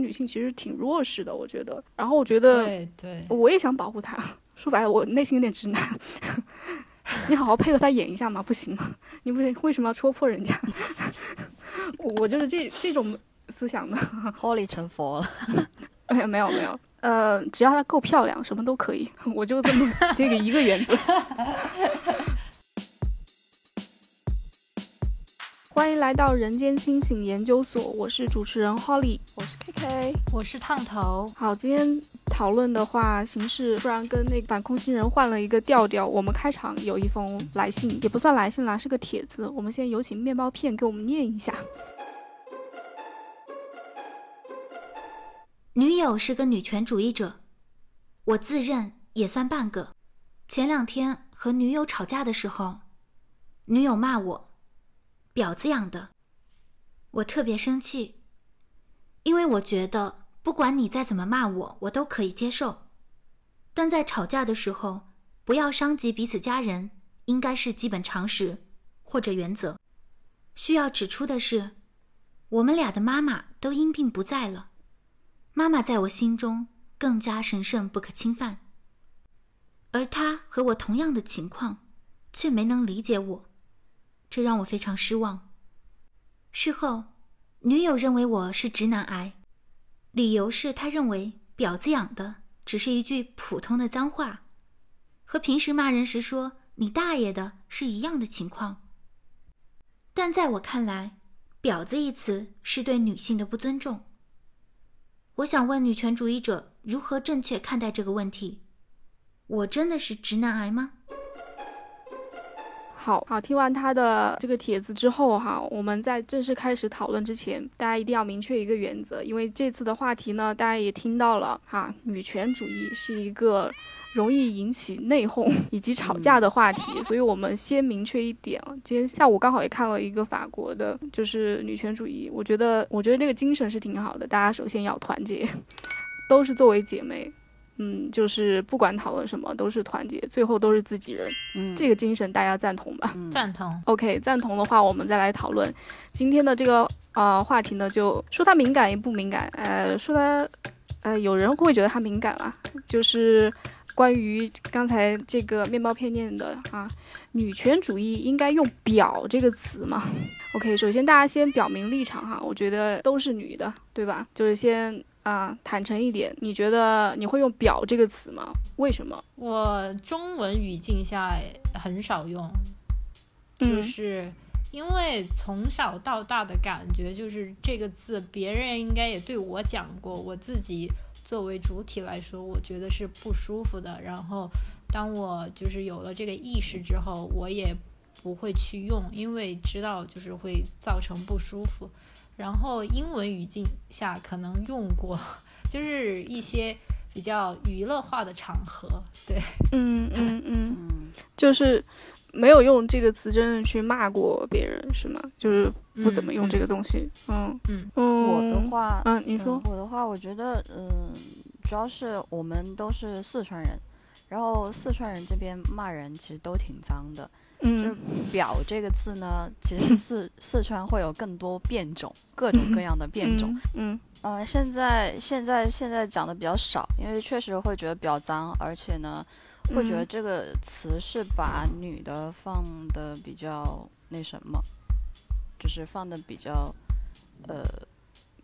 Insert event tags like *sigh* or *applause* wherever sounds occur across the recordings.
女性其实挺弱势的，我觉得。然后我觉得，对对，我也想保护她。*laughs* 说白了，我内心有点直男。*laughs* 你好好配合他演一下嘛，不行吗？你为为什么要戳破人家？*laughs* 我就是这这种思想的。Holy 成佛了？没有没有没有，呃，只要她够漂亮，什么都可以。我就这么这个一个原则。欢迎来到人间清醒研究所，我是主持人 Holly，我是 KK，我是烫头。好，今天讨论的话形式突然跟那个反空心人换了一个调调。我们开场有一封来信，也不算来信啦，是个帖子。我们先有请面包片给我们念一下。女友是个女权主义者，我自认也算半个。前两天和女友吵架的时候，女友骂我。婊子养的，我特别生气，因为我觉得不管你再怎么骂我，我都可以接受，但在吵架的时候不要伤及彼此家人，应该是基本常识或者原则。需要指出的是，我们俩的妈妈都因病不在了，妈妈在我心中更加神圣不可侵犯，而她和我同样的情况，却没能理解我。这让我非常失望。事后，女友认为我是直男癌，理由是她认为“婊子养的”只是一句普通的脏话，和平时骂人时说“你大爷的”是一样的情况。但在我看来，“婊子”一词是对女性的不尊重。我想问女权主义者如何正确看待这个问题？我真的是直男癌吗？好好听完他的这个帖子之后哈，我们在正式开始讨论之前，大家一定要明确一个原则，因为这次的话题呢，大家也听到了哈，女权主义是一个容易引起内讧以及吵架的话题，所以我们先明确一点啊。今天下午刚好也看了一个法国的，就是女权主义，我觉得我觉得那个精神是挺好的，大家首先要团结，*laughs* 都是作为姐妹。嗯，就是不管讨论什么，都是团结，最后都是自己人。嗯，这个精神大家赞同吧？赞同。OK，赞同的话，我们再来讨论今天的这个呃话题呢，就说它敏感也不敏感。呃，说它，呃，有人会觉得它敏感啊，就是关于刚才这个面包片念的啊，女权主义应该用“表”这个词吗？OK，首先大家先表明立场哈，我觉得都是女的，对吧？就是先。啊，坦诚一点，你觉得你会用“表”这个词吗？为什么？我中文语境下很少用，就是因为从小到大的感觉就是这个字，别人应该也对我讲过，我自己作为主体来说，我觉得是不舒服的。然后，当我就是有了这个意识之后，我也不会去用，因为知道就是会造成不舒服。然后英文语境下可能用过，*laughs* 就是一些比较娱乐化的场合，对，嗯嗯嗯，就是没有用这个词真的去骂过别人，是吗？就是不怎么用这个东西，嗯。嗯。嗯。我的话，嗯，你说。我的话，我觉得，嗯，主要是我们都是四川人，然后四川人这边骂人其实都挺脏的。就是“表”这个字呢，其实四四川会有更多变种，各种各样的变种。嗯，呃，现在现在现在讲的比较少，因为确实会觉得比较脏，而且呢，会觉得这个词是把女的放的比较那什么，就是放的比较，呃，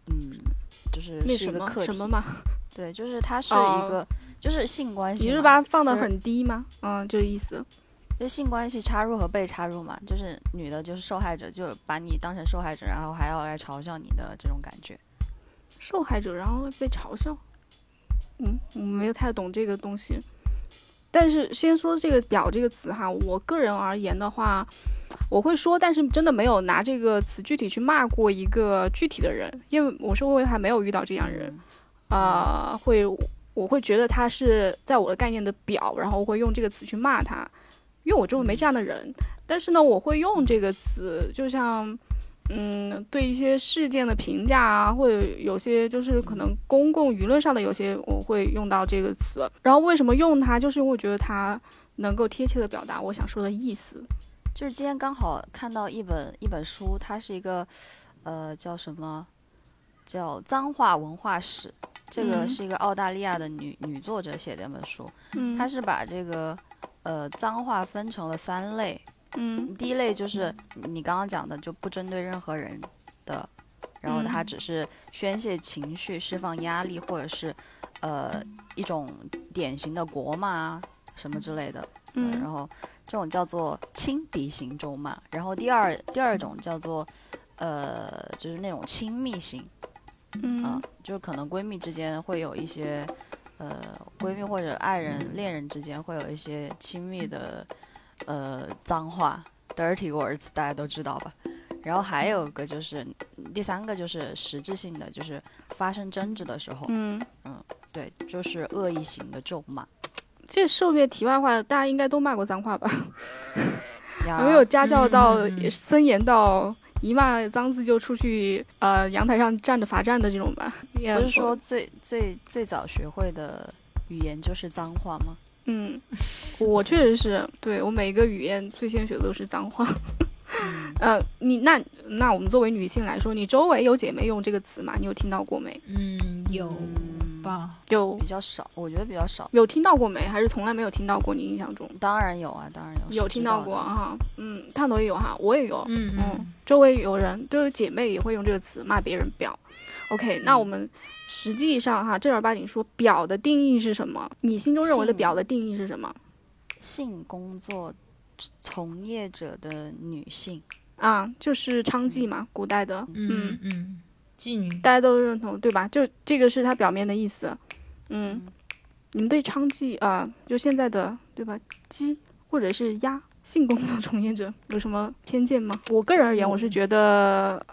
嗯，就是是一个课题。什么嘛？对，就是它是一个，就是性关系。你是把它放的很低吗？嗯，就意思。就性关系插入和被插入嘛，就是女的，就是受害者，就把你当成受害者，然后还要来嘲笑你的这种感觉。受害者然后被嘲笑，嗯，我没有太懂这个东西。但是先说这个“表”这个词哈，我个人而言的话，我会说，但是真的没有拿这个词具体去骂过一个具体的人，因为我周围还没有遇到这样人，啊，会我会觉得他是在我的概念的“表”，然后我会用这个词去骂他。因为我周围没这样的人，但是呢，我会用这个词，就像，嗯，对一些事件的评价啊，或者有些就是可能公共舆论上的有些，我会用到这个词。然后为什么用它，就是因为我觉得它能够贴切的表达我想说的意思。就是今天刚好看到一本一本书，它是一个，呃，叫什么，叫《脏话文化史》，这个嗯。是一个澳大利亚的女女作者写的一本书，嗯，她是把这个呃脏话分成了三类，嗯。第一类就是你刚刚讲的，就不针对任何人的，然后它嗯。只是宣泄情绪、释放压力，或者是呃一种典型的国骂啊什么之类的。嗯。然嗯后这种叫做轻敌型咒骂，然后第二第二种叫做呃就是那种亲密型啊嗯，就是可能闺蜜之间会有一些呃闺蜜或者爱人、恋人之间会有一些亲密的呃脏话，dirty words，大家都知道吧？然后还有个就是第三个就是实质性的，就是发生争执的时候，嗯嗯，对，就是恶意型的咒骂。这顺便题外话，大家应该都骂过脏话吧？呀有没有家教到森严到一骂脏字就出去呃阳台上站着罚站的这种吧？不是说最最最早学会的语言就是脏话吗？*laughs* 嗯，我确实是对我每一个语言最先学的都是脏话。嗯，呃，你那那我们作为女性来说，你周围有姐妹用这个词吗？你有听到过没？嗯，有嗯吧？有比较少，我觉得比较少。有听到过没？还是从来没有听到过？你印象中当然有啊，当然有，有听到过哈？嗯，探头也有哈，我也有。嗯嗯，周围有人就是姐妹也会用这个词骂别人婊。OK，那我们实际上哈正儿八经说婊的定义是什么？你心中认为的性婊的定义是什么？性工作从业者的女性，啊，就是娼妓嘛，古代的。嗯嗯，妓女。大家都认同对吧？就这个是它表面的意思。嗯嗯，你们对娼妓啊、就现在的对吧，鸡或者是鸭性工作从业者有什么偏见吗？我个人而言，我是觉得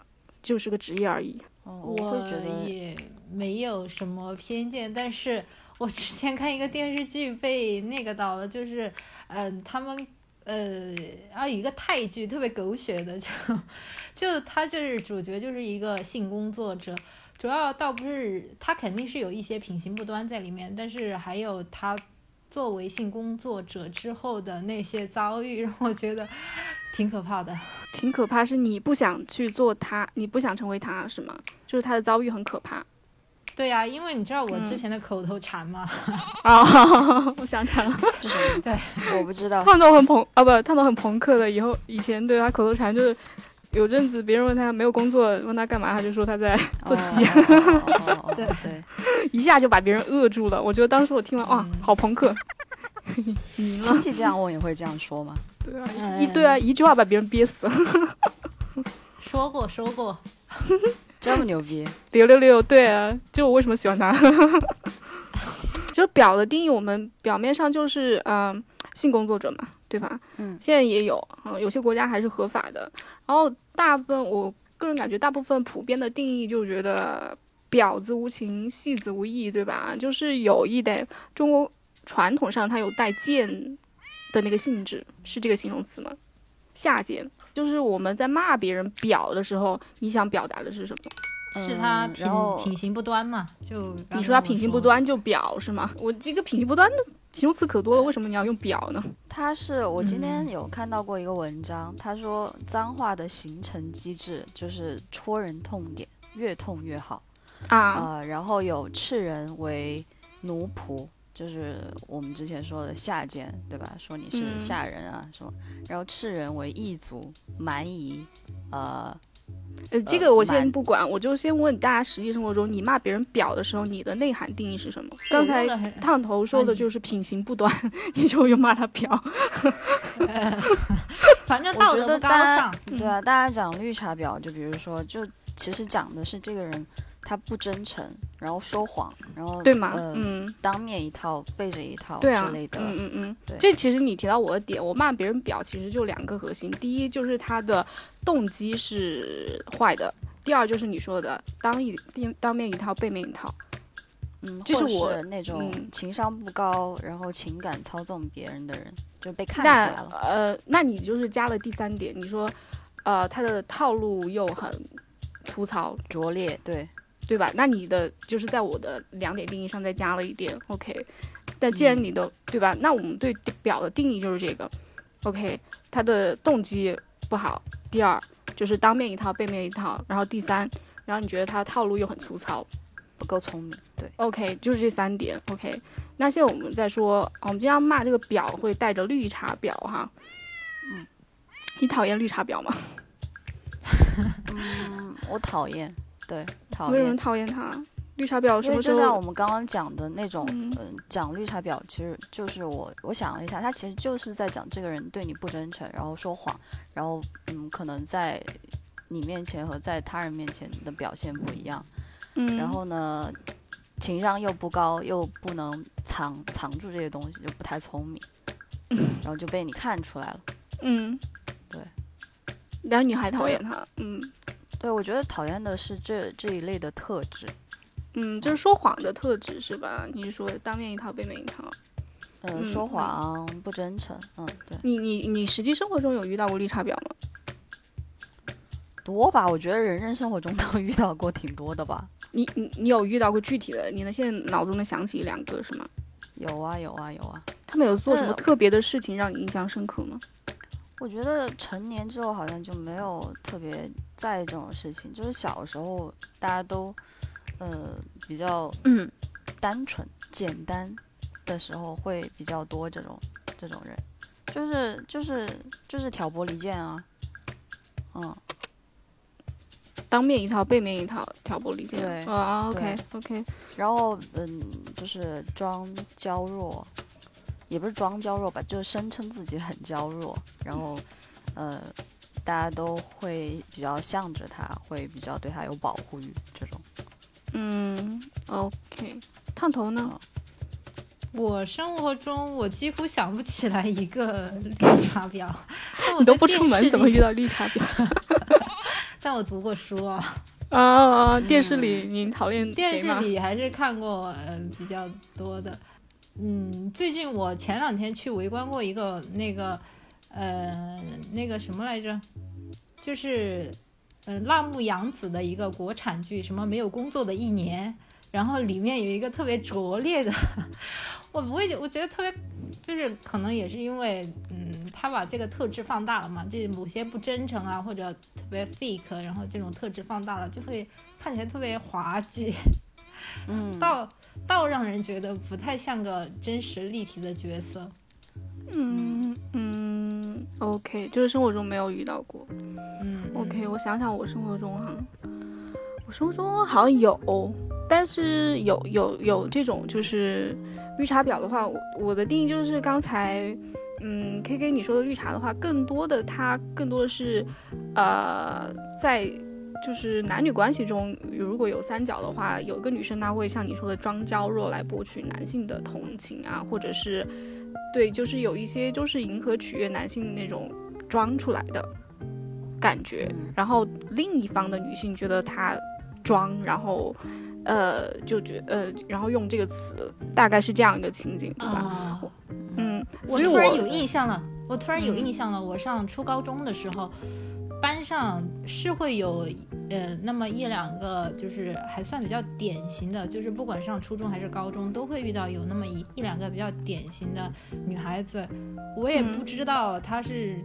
就是个职业而已。哦，我会觉得也没有什么偏见，但是我之前看一个电视剧被那个到了，就是嗯、呃他们呃然后一个泰剧特别狗血的，就 *laughs* 就他就是主角就是一个性工作者，主要倒不是他肯定是有一些品行不端在里面，但是还有他。作为性工作者之后的那些遭遇，让我觉得挺可怕的。挺可怕，是你不想去做他，你不想成为他，是吗？就是他的遭遇很可怕对呀、因为你知道我之嗯前的口头禅吗？啊！*laughs* 我想起来了，是什么？对，我不知道。*laughs* 烫头很朋啊，不，烫头很朋克的。以后以前对他口头禅就是，有阵子别人问他没有工作，问他干嘛，他就说他在做题，哦哦哦哦对对，一下就把别人扼住了。我觉得当时我听完，哇，嗯好朋克，亲。戚这样问也会这样说吗？对啊，嗯一对啊，一句话把别人憋死了。说过说过，这么牛逼？*laughs* 六六六，对啊，就我为什么喜欢他？*laughs* 就表的定义，我们表面上就是嗯、性工作者嘛，对吧？嗯现在也有，嗯、有些国家还是合法的。然后大部分，我个人感觉，大部分普遍的定义就觉得婊子无情，戏子无义，对吧？就是有意的，中国传统上它有带贱的那个性质，是这个形容词吗？下贱，就是我们在骂别人婊的时候，你想表达的是什么？是他品嗯品行不端嘛？就刚你说他品行不端就婊是吗？我这个品行不端的形容词可多了，为什么你要用婊呢？他是我今天嗯有看到过一个文章，他说脏话的形成机制就是戳人痛点，越痛越好。啊，呃，然后有斥人为奴仆，就是我们之前说的下贱，对吧？说你是嗯下人啊什么。然后斥人为异族、蛮夷，呃，呃，这个我先蛮不管，我就先问大家，实际生活中你骂别人婊的时候，你的内涵定义是什么？刚才烫头说的嗯就是品行不端，*laughs* 你就又骂他婊。*laughs* 反正道德不高尚。对啊，大家讲绿茶婊，就比如说，就其实讲的是这个人他不真诚，然后说谎，然后对吗？呃、嗯，当面一套，背着一套对啊之类，的。嗯嗯嗯对，这其实你提到我的点，我骂别人表其实就两个核心，第一就是他的动机是坏的，第二就是你说的当一当面一套，背面一套。嗯，就是我是那种嗯情商不高，然后情感操纵别人的人，就被看出来了。呃，那你就是加了第三点，你说，呃，他的套路又很粗糙，拙劣，对，对吧？那你的就是在我的两点定义上再加了一点，OK。但既然你的、对吧？那我们对表的定义就是这个，OK。他的动机不好，第二就是当面一套，背面一套，然后第三然后你觉得他套路又很粗糙。不够聪明，对。OK，就是这三点。OK，那现在我们再说，我们经常骂这个表会带着绿茶婊哈。嗯，你讨厌绿茶婊吗？*laughs* 嗯，我讨厌，对，讨为什么厌。讨厌他？绿茶婊什因为么时候？就像我们刚刚讲的那种，嗯嗯、讲绿茶婊，其实就是我我想了一下，他其实就是在讲这个人对你不真诚，然后说谎，然后嗯，可能在你面前和在他人面前的表现不一样，嗯，然后呢，情商又不高，又不能藏藏住这些东西，就不太聪明，*laughs* 然后就被你看出来了。嗯，对。然后你还讨厌他？嗯对，我觉得讨厌的是这这一类的特质。嗯，就是说谎的特质是吧？你是说当面一套背面一套？嗯，嗯说嗯谎、不真诚，嗯，对，你你你实际生活中有遇到过绿茶婊吗？多吧？我觉得人人生活中 *laughs* 都遇到过挺多的吧。你你你有遇到过具体的？你能现在脑中能想起一两个是吗？有啊，有啊，有啊。他们有做什么呃特别的事情让你印象深刻吗？我觉得成年之后好像就没有特别在意这种事情，就是小时候大家都呃比较嗯单纯简单的时候会比较多这种这种人，就是就是就是挑拨离间啊，嗯，当面一套，背面一套，挑拨离间。对啊，OK OK，然后嗯就是装娇弱，也不是装娇弱吧，就是声称自己很娇弱，然后呃大家都会比较向着他，会比较对他有保护欲这种。嗯，OK。烫头呢？我生活中我几乎想不起来一个绿茶婊，*laughs* 我你都不出门，怎么遇到绿茶婊？*laughs* 但我读过书啊，啊啊！啊电视里你讨厌电视？里还是看过呃比较多的。嗯，最近我前两天去围观过一个那个呃那个什么来着，就是呃辣目洋子的一个国产剧，什么没有工作的一年，然后里面有一个特别拙劣的，*laughs* 我不会，我觉得特别。就是可能也是因为，嗯，他把这个特质放大了嘛，就是某些不真诚啊，或者特别 fake，然后这种特质放大了，就会看起来特别滑稽。嗯，倒倒让人觉得不太像个真实立体的角色。嗯嗯，OK，就是生活中没有遇到过。嗯 OK，我想想，我生活中哈，我生活中好像有，但是有有有这种就是绿茶婊的话，我我的定义就是刚才，嗯，K K 你说的绿茶的话，更多的它更多的是，呃，在就是男女关系中，如果有三角的话，有一个女生她会像你说的装娇弱来博取男性的同情啊，或者是对，就是有一些就是迎合取悦男性那种装出来的感觉，嗯然后另一方的女性觉得她装，然后呃就觉呃，然后用这个词，大概是这样一个情景，对吧？啊，嗯，我我突然有印象了，我突然有嗯印象了。我上初高中的时候，班上是会有呃那么一两个，就是还算比较典型的，就是不管上初中还是高中，都会遇到有那么一一两个比较典型的女孩子。我也嗯不知道她是。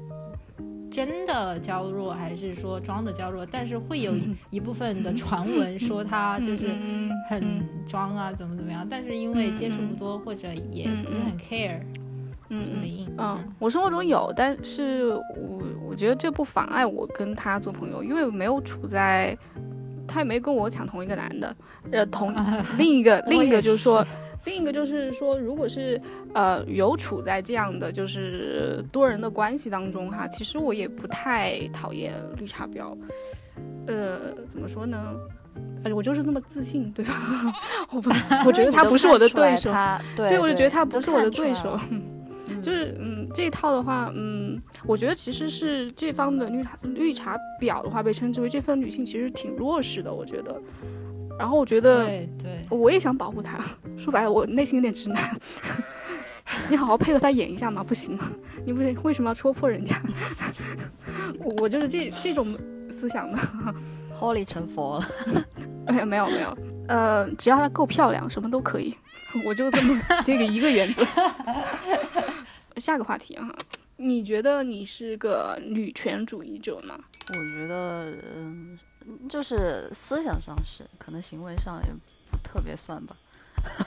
真的娇弱还是说装的娇弱？但是会有一一部分的传闻说她就是嗯很嗯装啊，怎么怎么样？但是因为嗯接触嗯不多，或者也嗯不是很 care，嗯嗯。嗯，我生活中有，但是我我觉得这不妨碍我跟他做朋友，因为没有处在，他也没跟我抢同一个男的，呃，同 *laughs* 另一个另一个就是说，另一个就是说，如果是呃有处在这样的就是多人的关系当中哈，其实我也不太讨厌绿茶婊，呃，怎么说呢？呃，我就是那么自信，对吧？*laughs* 我不，*laughs* 我觉得他不是我的对手，他对对，我就觉得他不是我的对手就是嗯，这一套的话，嗯，我觉得其实是这方的绿茶绿茶婊的话，被称之为这份女性其实挺弱势的，我觉得。然后我觉得对对，我也想保护她，*laughs* 说白了，我内心有点直男。*laughs* 你好好配合她演一下嘛，不行吗？你为为什么要戳破人家？*laughs* 我我就是这这种思想的。Holy 成佛了，没有没有没有，呃，只要她够漂亮，什么都可以。我就这么这个一个原则。下个话题哈，你觉得你是个女权主义者吗？我觉得嗯，就是思想上是，可能行为上也不特别算吧。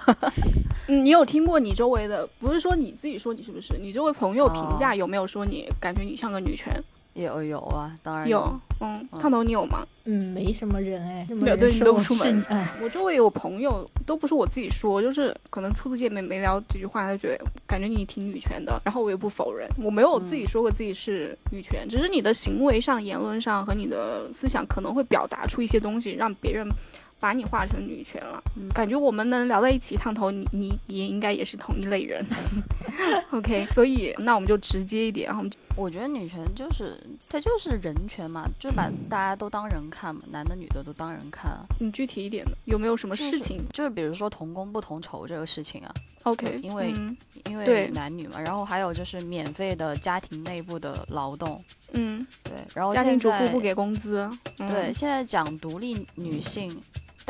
*laughs* 嗯，你有听过你周围的，不是说你自己说你是不是？你周围朋友评价有没有说你感觉你像个女权？有有啊，当然有。嗯，烫头你有吗？嗯，没什么人哎，没有对你都不出门。我周围有朋友，都不是我自己说，就是可能初次见面没聊几句话，他觉得感觉你挺女权的，然后我也不否认，我没有自己说过自己是女权，只是你的行为上、言论上和你的思想可能会表达出一些东西，让别人。把你画成女权了，嗯感觉我们能聊在一起烫头，你你也应该也是同一类人。*laughs* OK，所以那我们就直接一点，然后我觉得女权就是它就是人权嘛，就把大家都当人看嘛，男的女的都当人看啊。你具体一点的有没有什么事情？就是比如说同工不同酬这个事情啊。OK，因为因为男女嘛，然后还有就是免费的家庭内部的劳动。嗯，对，然后家庭主妇不给工资。对，现在讲独立女性。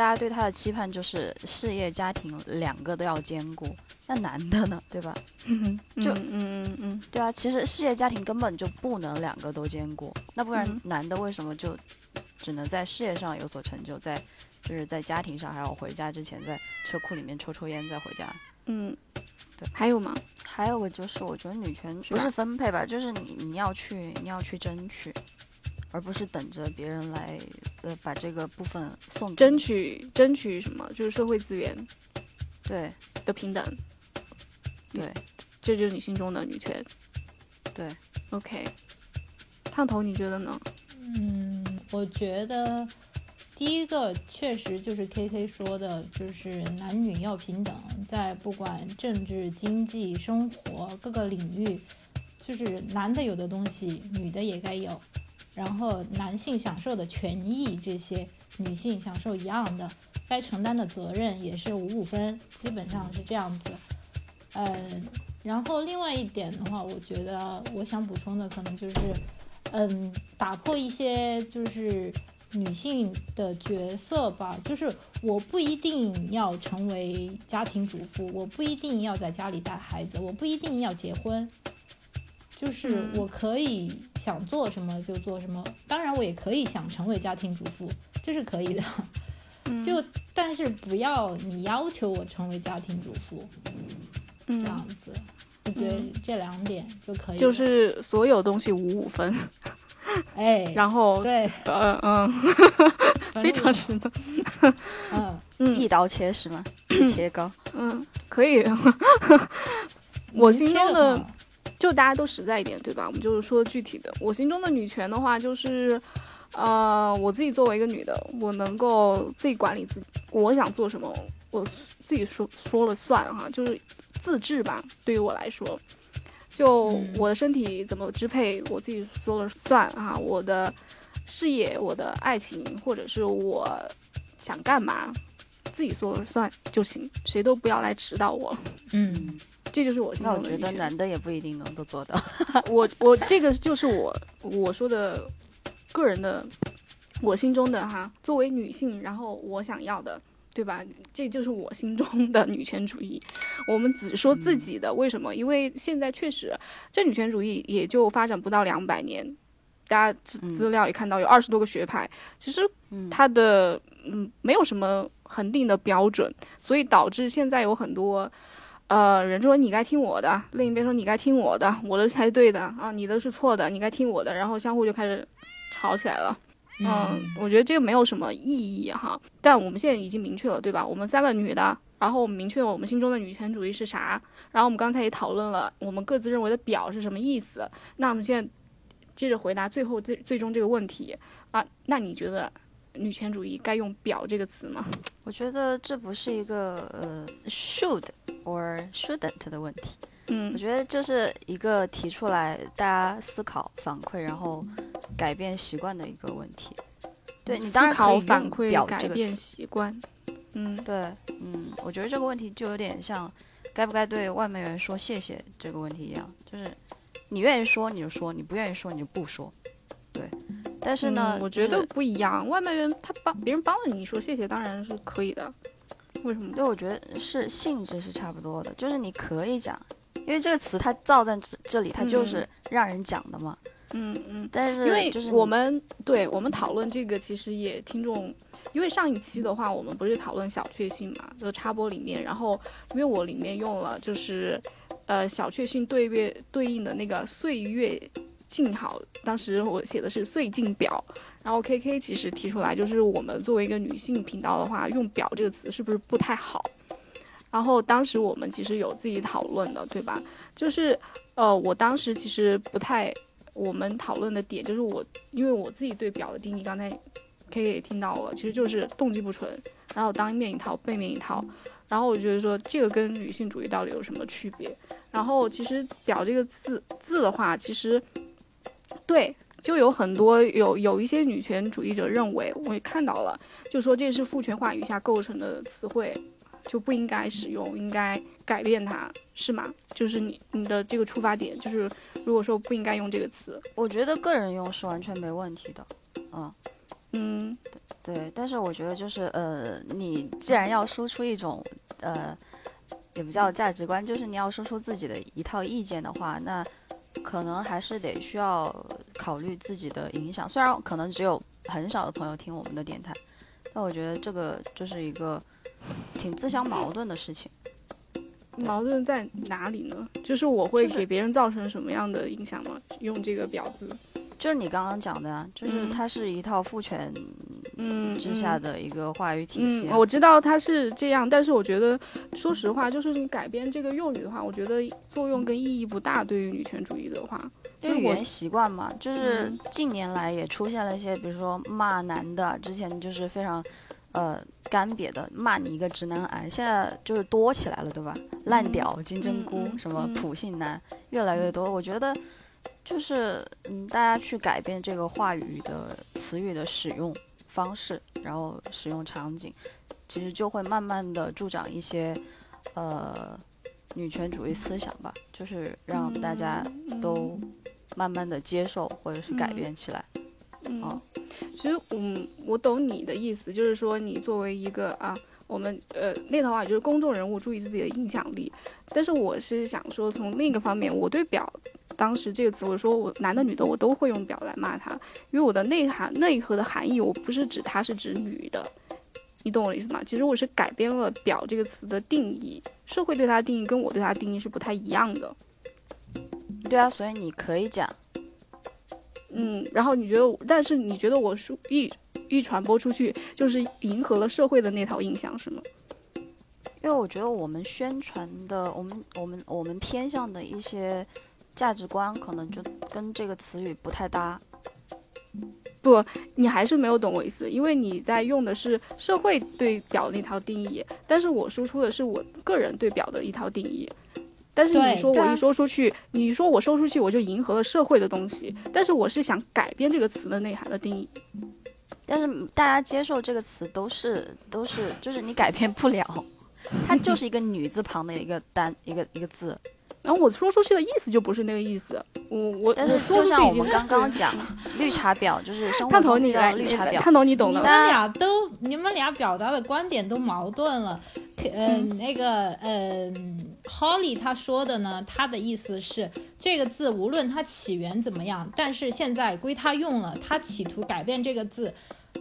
大家对他的期盼就是事业家庭两个都要兼顾，那男的呢，对吧？就嗯嗯嗯，对啊，其实事业家庭根本就不能两个都兼顾，那不然男的为什么就只能在事业上有所成就，在就是在家庭上还要回家之前在车库里面抽抽烟再回家？嗯，对，还有吗？还有个就是我觉得女权不是分配吧，就是你你要去你要去争取。而不是等着别人来，呃，把这个部分送。争取争取什么？就是社会资源，对的平等，对，这就是你心中的女权。对，OK。烫头，你觉得呢？嗯，我觉得第一个确实就是 K K 说的，就是男女要平等，在不管政治、经济、生活各个领域，就是男的有的东西，女的也该有。然后男性享受的权益，这些女性享受一样的，该承担的责任也是五五分，基本上是这样子。嗯，然后另外一点的话，我觉得我想补充的可能就是，嗯，打破一些就是女性的角色吧，就是我不一定要成为家庭主妇，我不一定要在家里带孩子，我不一定要结婚。就是我可以想做什么就做什么，当然我也可以想成为家庭主妇，这是可以的。*laughs* 就但是不要你要求我成为家庭主妇，这样子，我觉得这两点就可以。就是所有东西五五分，*laughs* 哎，然后对，嗯嗯，非常实的，嗯嗯，一刀切是吗？*clears throat* 切糕，嗯，可以。*laughs* 我心中的。就大家都实在一点，对吧？我们就是说具体的。我心中的女权的话，就是，呃，我自己作为一个女的，我能够自己管理自己，我想做什么，我自己说说了算哈，就是自治吧。对于我来说，就我的身体怎么支配，我自己说了算哈。我的事业、我的爱情，或者是我想干嘛，自己说了算就行，谁都不要来指导我。嗯。这就是我。那我觉得男的也不一定能够做到。*laughs* 我我这个就是我我说的个人的，我心中的哈，作为女性，然后我想要的，对吧？这就是我心中的女权主义。我们只说自己的，为什么？因为现在确实这女权主义也就发展不到两百年，大家资资料也看到有二十多个学派，其实它的嗯没有什么恒定的标准，所以导致现在有很多。呃，人说你该听我的，另一边说你该听我的，我的才对的啊，你的是错的，你该听我的，然后相互就开始吵起来了。嗯，我觉得这个没有什么意义哈。但我们现在已经明确了，对吧？我们三个女的，然后我们明确了我们心中的女权主义是啥，然后我们刚才也讨论了我们各自认为的表是什么意思。那我们现在接着回答最后最最终这个问题啊，那你觉得？女权主义该用“表”这个词吗？我觉得这不是一个呃 should or shouldn't 的问题。嗯，我觉得这是一个提出来大家思考反馈，然后改变习惯的一个问题。对你当然可以反馈表改变习惯。嗯，对，嗯，我觉得这个问题就有点像该不该对外卖员说谢谢这个问题一样，就是你愿意说你就说，你不愿意说你就不说。对。但是呢，我觉得不一样。外卖员他帮别人帮了你，说谢谢当然是可以的。为什么？对我觉得是性质是差不多的，就是你可以讲，因为这个词它造在这这里，它就是让人讲的嘛。嗯嗯，但是因为就是我们对我们讨论这个，其实也听众，因为上一期的话，我们不是讨论小确幸嘛，就插播里面，然后因为我里面用了就是呃小确幸对月对应的那个岁月静好，当时我写的是岁静表，然后 K K 其实提出来，就是我们作为一个女性频道的话，用表这个词是不是不太好？然后当时我们其实有自己讨论的，对吧？就是呃，我当时其实不太。我们讨论的点就是我，因为我自己对表的定义，刚才 K K 也听到了，其实就是动机不纯，然后当面一套，背面一套。然后我觉得说这个跟女性主义到底有什么区别？然后其实“表”这个字字的话，其实对，就有很多有有一些女权主义者认为，我也看到了，就说这是父权话语下构成的词汇。就不应该使用，应该改变它，是吗？就是你你的这个出发点，就是如果说不应该用这个词，我觉得个人用是完全没问题的，嗯嗯，对。但是我觉得就是呃，你既然要输出一种呃，也不叫价值观，就是你要说出自己的一套意见的话，那可能还是得需要考虑自己的影响。虽然可能只有很少的朋友听我们的电台，但我觉得这个就是一个。挺自相矛盾的事情，矛盾在哪里呢？就是我会给别人造成什么样的影响吗？用这个表字，就是你刚刚讲的啊，就是它是一套父权嗯之下的一个话语体系。我知道它是这样，但是我觉得，说实话，就是你改编这个用语的话，我觉得作用跟意义不大。对于女权主义的话，因为语言习惯嘛，就是近年来也出现了一些，比如说骂男的，之前就是非常。呃，干瘪的骂你一个直男癌，现在就是多起来了，对吧？烂屌、金针菇，什么普信男，越来越多。我觉得，就是嗯，大家去改变这个话语的词语的使用方式，然后使用场景，其实就会慢慢的助长一些呃女权主义思想吧，就是让大家都慢慢的接受或者是改变起来，啊。其实，嗯，我懂你的意思，就是说你作为一个啊，我们呃那套话就是公众人物，注意自己的影响力。但是我是想说，从另一个方面，我对“表”当时这个词，我说我男的女的我都会用“表”来骂他，因为我的内涵内核的含义，我不是指他是指女的，你懂我的意思吗？其实我是改变了“表”这个词的定义，社会对它的定义跟我对它的定义是不太一样的。对啊，所以你可以讲。嗯，然后你觉得，但是你觉得我说一一传播出去，就是迎合了社会的那套印象，是吗？因为我觉得我们宣传的，我们我们我们偏向的一些价值观，可能就跟这个词语不太搭。不，你还是没有懂我意思，因为你在用的是社会对表那套定义，但是我输出的是我个人对表的一套定义。但是你说我一说出去，你说我说出去，我就迎合了社会的东西。但是我是想改变这个词的内涵的定义。但是大家接受这个词都是都是，就是你改变不了，它就是一个女字旁的一个单一个一个字。然后我说出去的意思就不是那个意思。我我但是就像我们刚刚讲，*laughs* 绿茶婊就是生活中的绿茶婊。看懂你懂的。你们俩都你们俩表达的观点都矛盾了。嗯，那个，嗯，Holly 他说的呢，他的意思是这个字无论它起源怎么样，但是现在归他用了，他企图改变这个字，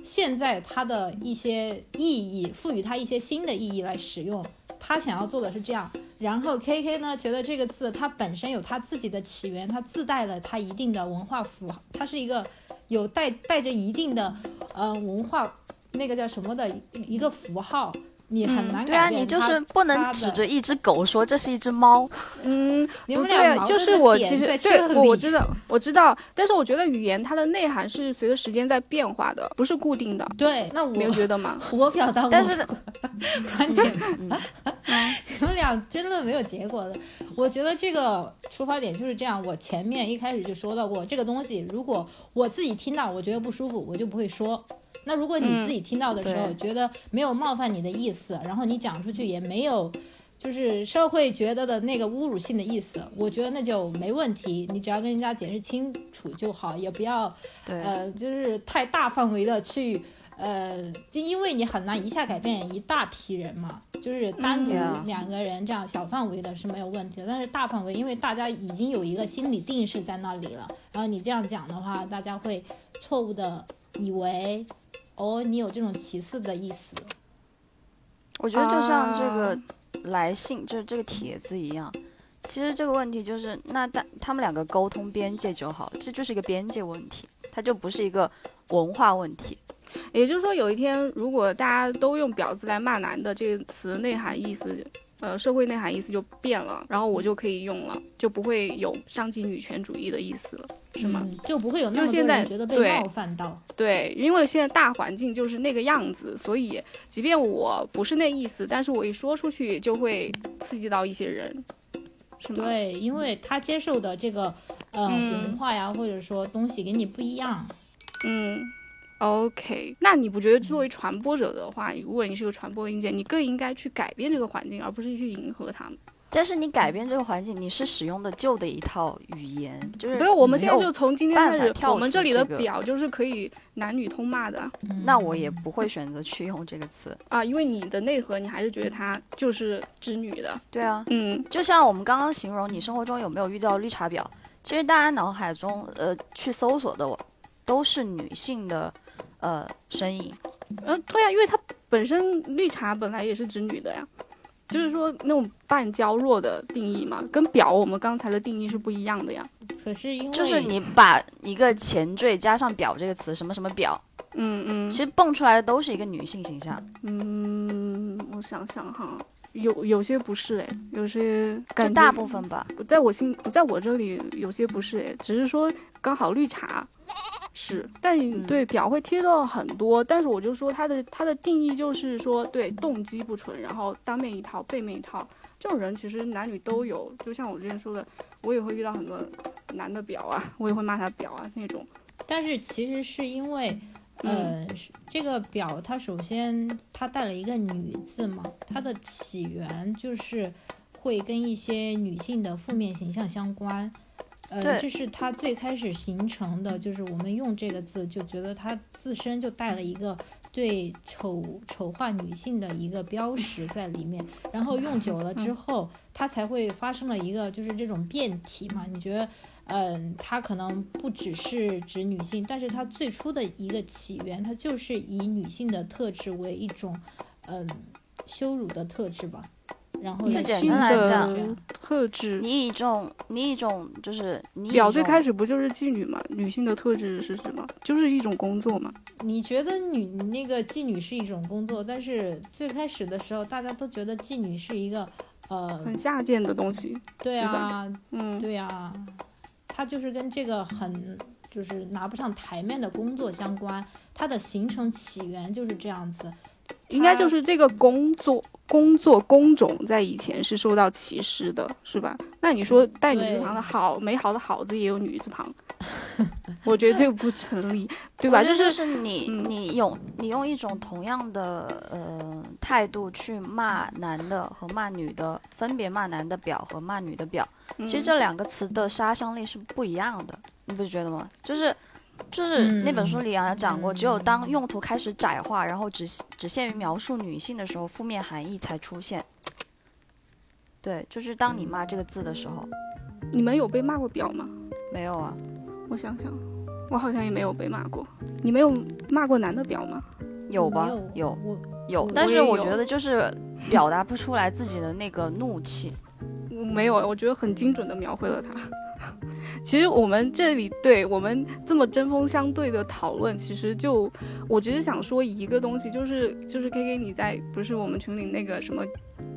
现在它的一些意义，赋予它一些新的意义来使用，他想要做的是这样。然后 KK 呢，觉得这个字它本身有它自己的起源，它自带了它一定的文化符号，它是一个有带带着一定的呃文化那个叫什么的一个符号。你很难对啊，你就是不能指着一只狗说这是一只猫。嗯，不对，就是我其实对我我知道我知道，但是我觉得语言它的内涵是随着时间在变化的，不是固定的。对，那我没有觉得吗？*laughs* 我表达，*laughs* 但是 *laughs* 观点，你们俩真的没有结果的。我觉得这个出发点就是这样。我前面一开始就说到过，这个东西如果我自己听到我觉得不舒服，我就不会说。那如果你自己听到的时候觉得没有冒犯你的意思，然后你讲出去也没有，就是社会觉得的那个侮辱性的意思，我觉得那就没问题。你只要跟人家解释清楚就好，也不要，呃，就是太大范围的去。呃，就因为你很难一下改变一大批人嘛，就是单独嗯两个人这样小范围的是没有问题的，但是大范围，因为大家已经有一个心理定势在那里了，然后你这样讲的话，大家会错误的以为，哦，你有这种歧视的意思。我觉得就像这啊个来信，就是这个帖子一样。其实这个问题就是，那但他们两个沟通边界就好，这就是一个边界问题，它就不是一个文化问题。也就是说，有一天如果大家都用“婊子”来骂男的，这个词内涵意思，呃，社会内涵意思就变了，然后我就可以用了，就不会有伤及女权主义的意思了，是吗？嗯，就不会有那么多人觉得被冒犯到。对，因为现在大环境就是那个样子，所以即便我不是那意思，但是我一说出去就会刺激到一些人，是吗？对，因为他接受的这个呃、嗯文化呀，或者说东西跟你不一样。嗯，OK，那你不觉得作为传播者的话，如果你是个传播硬件，你更应该去改变这个环境，而不是去迎合他们？但是你改变这个环境，你是使用的旧的一套语言，就是没有，我们现在就从今天开始，跳我们这里的表就是可以男女通骂的嗯那我也不会选择去用这个词。啊，因为你的内核你还是觉得它就是织女的，对啊，嗯就像我们刚刚形容，你生活中有没有遇到绿茶婊？其实大家脑海中呃去搜索的都是女性的呃身影。呃，对啊，因为它本身绿茶本来也是指女的呀，就是说那种半娇弱的定义嘛，跟表我们刚才的定义是不一样的呀。可是因为就是你把一个前缀加上“表”这个词，什么什么婊，嗯嗯其实蹦出来的都是一个女性形象。嗯，我想想哈，有有些不是哎，有些感觉大部分吧。在我心，在我这里有些不是哎，只是说刚好绿茶是，但嗯对表会贴到很多，但是我就说它的它的定义就是说对动机不纯，然后当面一套背面一套，这种人其实男女都有，就像我之前说的，我也会遇到很多男的表啊，*laughs* 我也会骂他表啊那种，但是其实是因为，呃，是这个表它首先它带了一个女字嘛，它的起源就是会跟一些女性的负面形象相关。呃，这是它最开始形成的，就是我们用这个字就觉得它自身就带了一个对丑丑化女性的一个标识在里面，然后用久了之后，它才会发生了一个就是这种变体嘛？你觉得嗯，它可能不只是指女性，但是它最初的一个起源，它就是以女性的特质为一种嗯羞辱的特质吧。然后来就简单来讲这样特质。你以一种你以一种就是表最开始不就是妓女嘛？女性的特质是什么？就是一种工作嘛。你觉得女那个妓女是一种工作，但是最开始的时候，大家都觉得妓女是一个呃，很下贱的东西。对啊，嗯，对啊，它就是跟这个很就是拿不上台面的工作相关，它的形成起源就是这样子。应该就是这个工作工作工种在以前是受到歧视的，是吧？那你说带女字旁的好，美好的好字也有女字旁，*laughs* 我觉得这个不成立，对吧？就是是你、嗯你用你用一种同样的呃态度去骂男的和骂女的，分别骂男的婊和骂女的婊，嗯其实这两个词的杀伤力是不一样的，你不觉得吗？就是。就是那本书里啊讲过，只有当用途开始窄化，然后只只限于描述女性的时候，负面含义才出现。对，就是当你骂这个字的时候，你们有被骂过婊吗？没有啊，我想想，我好像也没有被骂过。你没有骂过男的婊吗？有吧？有有我有，但是我觉得就是表达不出来自己的那个怒气。我没有，我觉得很精准的描绘了它。其实我们这里对我们这么针锋相对的讨论，其实就我只是想说一个东西，就是就是 K K 你在不是我们群里那个什么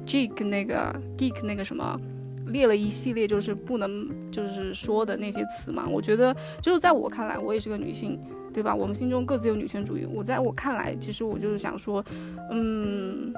geek 那个 geek 那个什么列了一系列就是不能就是说的那些词嘛。我觉得就是在我看来，我也是个女性，对吧？我们心中各自有女权主义。我在我看来，其实我就是想说，嗯，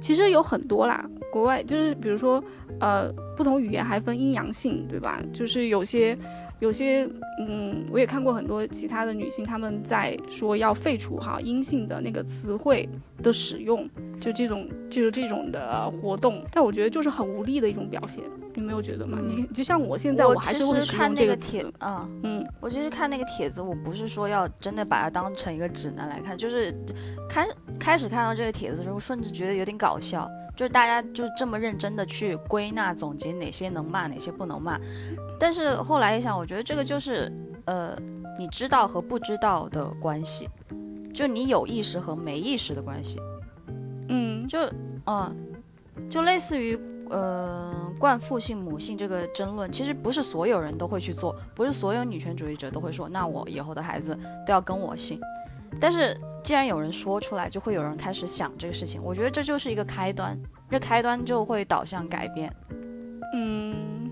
其实有很多啦，国外就是比如说。呃，不同语言还分阴阳性，对吧？就是有些有些，嗯，我也看过很多其他的女性，她们在说要废除哈阴性的那个词汇的使用，就这种就是这种的活动，但我觉得就是很无力的一种表现，你没有觉得吗？你就像我现在，我还是会使用这个词，嗯嗯，我其实看那个帖子，我不是说要真的把它当成一个指南来看，就是开开始看到这个帖子的时候，甚至觉得有点搞笑，就是大家就这么认真的去归纳总结哪些能骂，哪些不能骂。但是后来一想，我觉得这个就是，呃，你知道和不知道的关系，就你有意识和没意识的关系，嗯，就，嗯，就类似于，呃，冠父性母性这个争论，其实不是所有人都会去做，不是所有女权主义者都会说，那我以后的孩子都要跟我姓。但是既然有人说出来，就会有人开始想这个事情，我觉得这就是一个开端，这开端就会导向改变。嗯，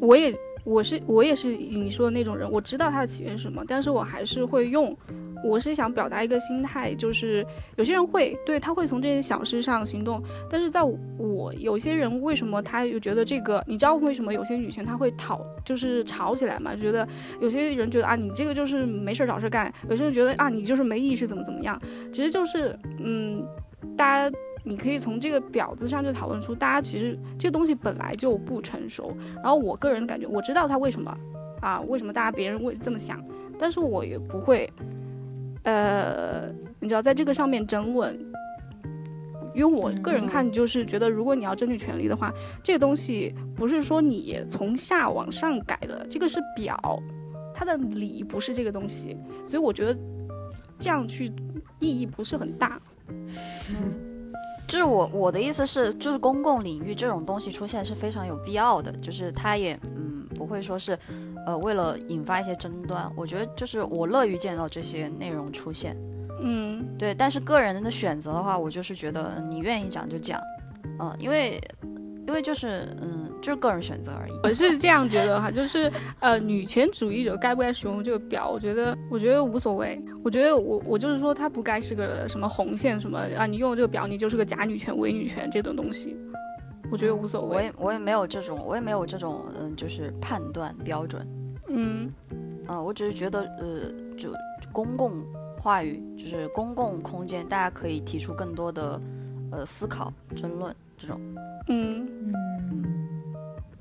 我也我是我也是你说的那种人，我知道它的起源是什么，但是我还是会用。我是想表达一个心态，就是有些人会对他会从这些小事上行动，但是在我有些人为什么他又觉得这个？你知道为什么有些女权他会讨就是吵起来嘛？觉得有些人觉得啊，你这个就是没事找事干；有些人觉得啊，你就是没意识怎么怎么样。其实就是嗯，大家。你可以从这个婊子上就讨论出，大家其实这东西本来就不成熟。然后我个人感觉，我知道他为什么啊，为什么大家别人会这么想，但是我也不会，呃，你知道，在这个上面争论，因为我个人看就是觉得，如果你要争取权利的话，这个东西不是说你从下往上改的，这个是表，它的理不是这个东西，所以我觉得这样去意义不是很大。嗯。就是我我的意思是，就是公共领域这种东西出现是非常有必要的，就是它也嗯不会说是，呃为了引发一些争端，我觉得就是我乐于见到这些内容出现，嗯。对，但是个人的选择的话，我就是觉得你愿意讲就讲，嗯，因为因为就是嗯。就是个人选择而已。我是这样觉得哈，就是呃，女权主义者该不该使用这个表？我觉得，我觉得无所谓。我觉得我我就是说，它不该是个什么红线什么啊，你用这个表，你就是个假女权、伪女权这种东西。我觉得无所谓。我也我也没有这种，我也没有这种嗯，就是判断标准。嗯，啊，我只是觉得呃，就公共话语，就是公共空间，大家可以提出更多的呃思考、争论这种。嗯嗯。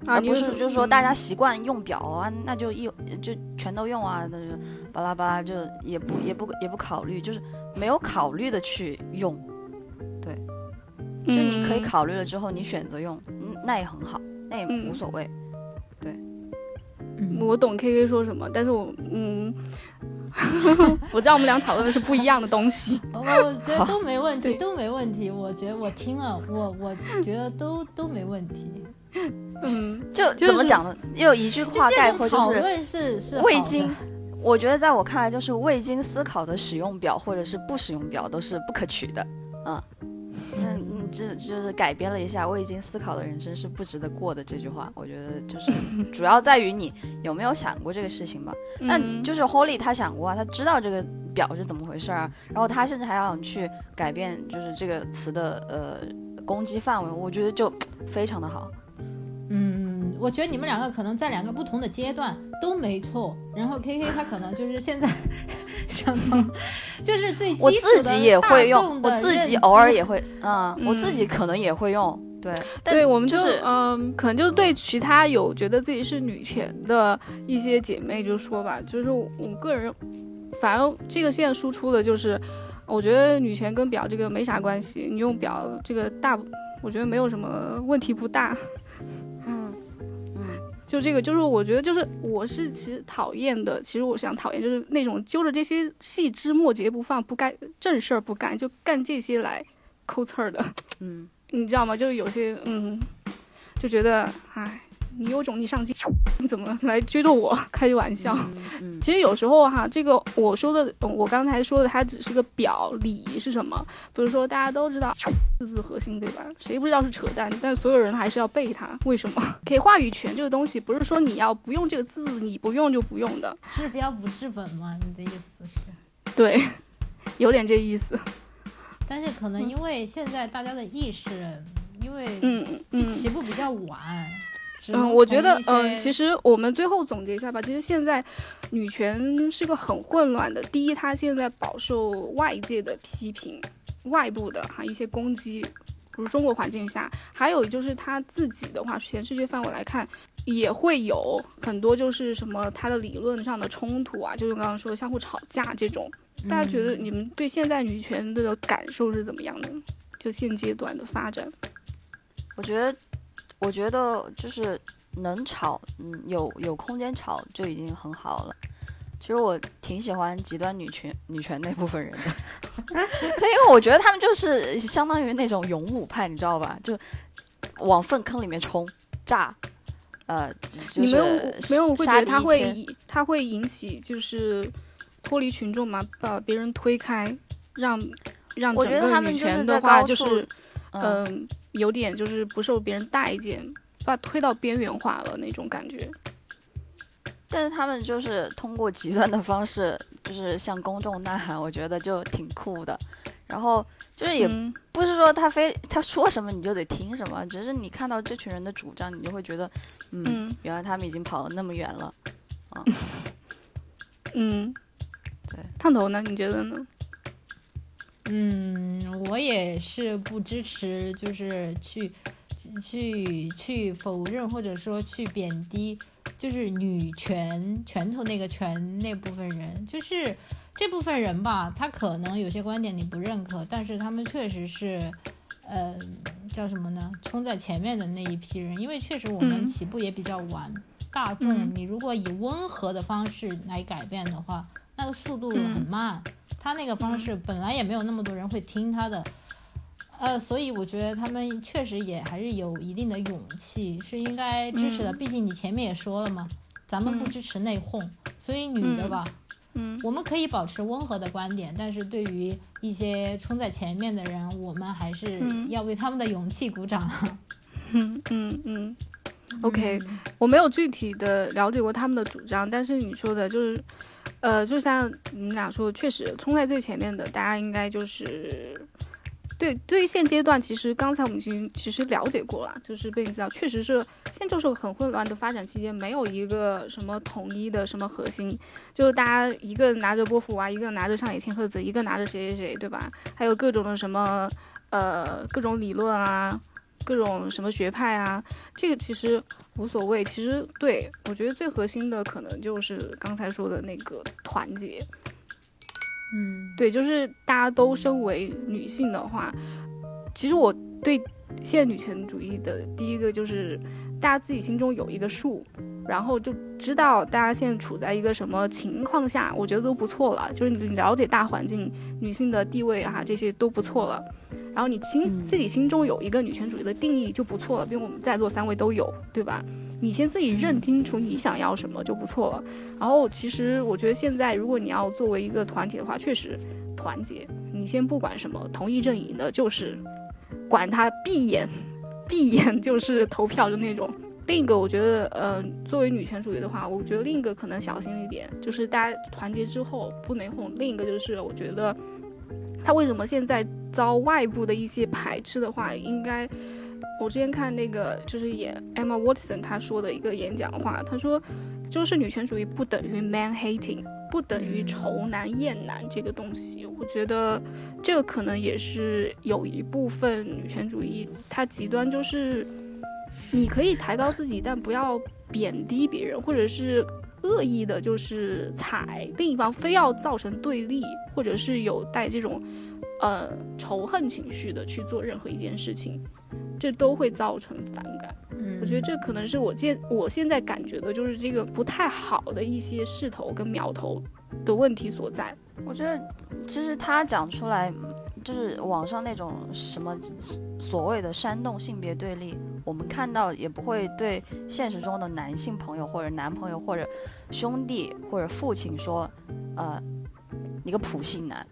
而不是就是说大家习惯用表啊，那就一就全都用啊，那就巴拉巴拉就也不也不也不考虑，就是没有考虑的去用，对，就你可以考虑了之后你选择用，嗯，那也很好，那也无所谓，对。我懂 K K 说什么，但是我嗯，*laughs* 我知道我们俩讨论的是不一样的东西。*laughs* 我觉得都没问题，都没问题。我觉得我听了，我我觉得都都没问题。*laughs* 嗯，就怎么讲呢？有一句话概括就是是未经，我觉得在我看来就是未经思考的使用表或者是不使用表都是不可取的。嗯，那嗯，这就是改编了一下“未经思考的人生是不值得过的”这句话。我觉得就是 *laughs* 主要在于你有没有想过这个事情吧。那就是 Holly 他想过啊，他知道这个表是怎么回事啊，然后他甚至还想去改变就是这个词的呃攻击范围，我觉得就非常的好。嗯，我觉得你们两个可能在两个不同的阶段都没错。然后 K K 他可能就是现在 *laughs* 想从，就是最我自己也会用，我自己偶尔也会，*laughs* 嗯，我自己可能也会用。对，对，我们就是嗯，可能就对其他有觉得自己是女权的一些姐妹就说吧，就是我个人，反正这个现在输出的就是，我觉得女权跟表这个没啥关系，你用表这个大，我觉得没有什么问题不大。就这个，就是我觉得，就是我是其实讨厌的。其实我想讨厌，就是那种揪着这些细枝末节不放，不干正事儿不干，就干这些来抠刺儿的。嗯，你知道吗？就是有些，嗯，就觉得，唉。你有种，你上街，*laughs* 你怎么来追着我？开玩笑。其实有时候哈，这个我说的，我刚才说的，它只是个表里是什么？比如说大家都知道 *laughs* 字字核心，对吧？谁不知道是扯淡？但所有人还是要背它，为什么？*laughs* 可以话语权这个东西，不是说你要不用这个字，你不用就不用的。治标不治本嘛？你的意思是？对，有点这意思。但是可能因为现在大家的意识，因为嗯嗯起步比较晚。嗯，我觉得，嗯，其实我们最后总结一下吧。其实现在女权是个很混乱的。第一，她现在饱受外界的批评，外部的哈一些攻击，比如中国环境下，还有就是她自己的话，全世界范围来看，也会有很多就是什么她的理论上的冲突啊，就是刚刚说相互吵架这种。大家觉得你们对现在女权的感受是怎么样的？就现阶段的发展，我觉得。我觉得就是能吵，嗯，有有空间吵就已经很好了。其实我挺喜欢极端女权女权那部分人的，*laughs* 因为我觉得他们就是相当于那种勇武派，你知道吧？就往粪坑里面冲，炸，呃，你没有没有会觉得他会他会引起就是脱离群众嘛，把别人推开，让让整个女权的话就是嗯。有点就是不受别人待见，把推到边缘化了那种感觉。但是他们就是通过极端的方式，就是向公众呐喊，我觉得就挺酷的。然后就是也不是说他非他说什么你就得听什么，只是你看到这群人的主张，你就会觉得，嗯，原来他们已经跑了那么远了。啊，*laughs* 嗯，对，烫头呢？你觉得呢？嗯，我也是不支持，就是去去去否认或者说去贬低，就是女权拳头那个拳那部分人，就是这部分人吧，他可能有些观点你不认可，但是他们确实是，呃，叫什么呢？冲在前面的那一批人，因为确实我们起步也比较晚，大众你如果以温和的方式来改变的话，那个速度很慢。他那个方式本来也没有那么多人会听他的，呃，所以我觉得他们确实也还是有一定的勇气，是应该支持的。毕竟你前面也说了嘛，咱们不支持内讧，所以女的吧，嗯，我们可以保持温和的观点，但是对于一些冲在前面的人，我们还是要为他们的勇气鼓掌。*laughs* 嗯嗯嗯，OK，我没有具体的了解过他们的主张，但是你说的就是。呃，就像你们俩说，确实冲在最前面的，大家应该就是对。对于现阶段，其实刚才我们已经其实了解过了，就是背景资料，确实是现在就是很混乱的发展期间，没有一个什么统一的什么核心，就是大家一个拿着波伏娃，一个拿着上野千鹤子，一个拿着谁谁谁，对吧？还有各种的什么呃各种理论啊。各种什么学派啊，这个其实无所谓。其实对我觉得最核心的可能就是刚才说的那个团结。嗯，对，就是大家都身为女性的话，其实我对现代女权主义的第一个就是大家自己心中有一个数，然后就知道大家现在处在一个什么情况下，我觉得都不错了。就是你了解大环境，女性的地位啊，这些都不错了。然后你心自己心中有一个女权主义的定义就不错了，比如我们在座三位都有，对吧？你先自己认清楚你想要什么就不错了。然后其实我觉得现在如果你要作为一个团体的话，确实团结。你先不管什么同一阵营的，就是管他闭眼，闭眼 *laughs* 就是投票的那种。另一个我觉得，呃，作为女权主义的话，我觉得另一个可能小心一点，就是大家团结之后不能哄。另一个就是我觉得。他为什么现在遭外部的一些排斥的话，应该我之前看那个就是演 Emma Watson 他说的一个演讲话，他说就是女权主义不等于 man hating，不等于仇男厌男这个东西。我觉得这个可能也是有一部分女权主义它极端，就是你可以抬高自己，但不要贬低别人，或者是。恶意的就是踩另一方，非要造成对立，或者是有带这种，呃仇恨情绪的去做任何一件事情，这都会造成反感。嗯，我觉得这可能是我现我现在感觉的，就是这个不太好的一些势头跟苗头的问题所在。我觉得其实他讲出来。就是网上那种什么所谓的煽动性别对立，我们看到也不会对现实中的男性朋友或者男朋友或者兄弟或者父亲说，呃，你个普信男，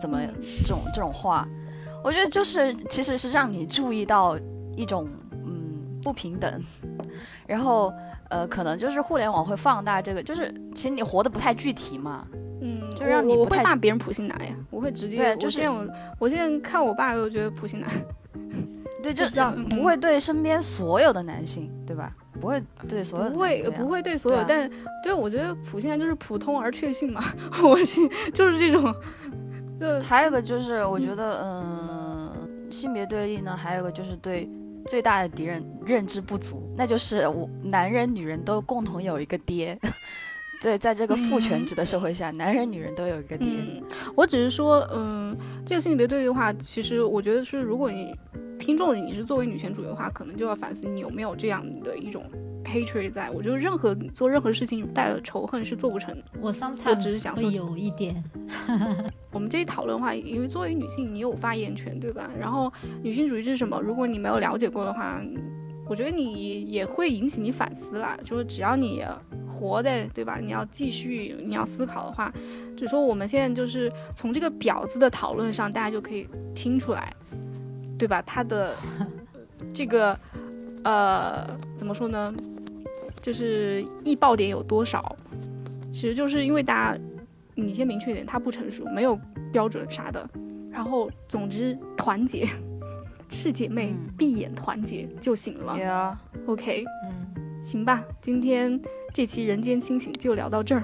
怎么这种这种话？我觉得就是其实是让你注意到一种嗯不平等，然后呃可能就是互联网会放大这个，就是其实你活得不太具体嘛。嗯就让你我会骂别人普信男呀，我会直接对，就是我我现在看我爸，我就觉得普信男，对，*laughs* 就让不会对身边所有的男性，对吧？不会对所有不会不会对所有，对啊但对我觉得普信男就是普通而确信嘛，*laughs* 我信就是这种，就还有一个就是，我觉得，嗯、性别对立呢，还有一个就是对最大的敌人认知不足，那就是我男人女人都共同有一个爹。对，在这个父权制的社会下，男人女人都有一个爹。嗯，我只是说，嗯，这个性别对立的话，其实我觉得是，如果你听众你是作为女权主义的话，可能就要反思你有没有这样的一种 hatred 在。我觉得任何做任何事情带着仇恨是做不成的。我 sometimes 我只是想说有一点，*laughs* 我们这一讨论的话，因为作为女性，你有发言权，对吧？然后女性主义是什么？如果你没有了解过的话，我觉得你也会引起你反思啦。就是只要你活的，对吧？你要继续，你要思考的话，只说我们现在就是从这个婊子的讨论上，大家就可以听出来，对吧？他的 *laughs* 这个呃，怎么说呢？就是易爆点有多少？其实就是因为大家，你先明确一点，他不成熟，没有标准啥的。然后，总之团结，是姐妹，嗯闭眼团结就行了。嗯，行吧，今天这期人间清醒就聊到这儿。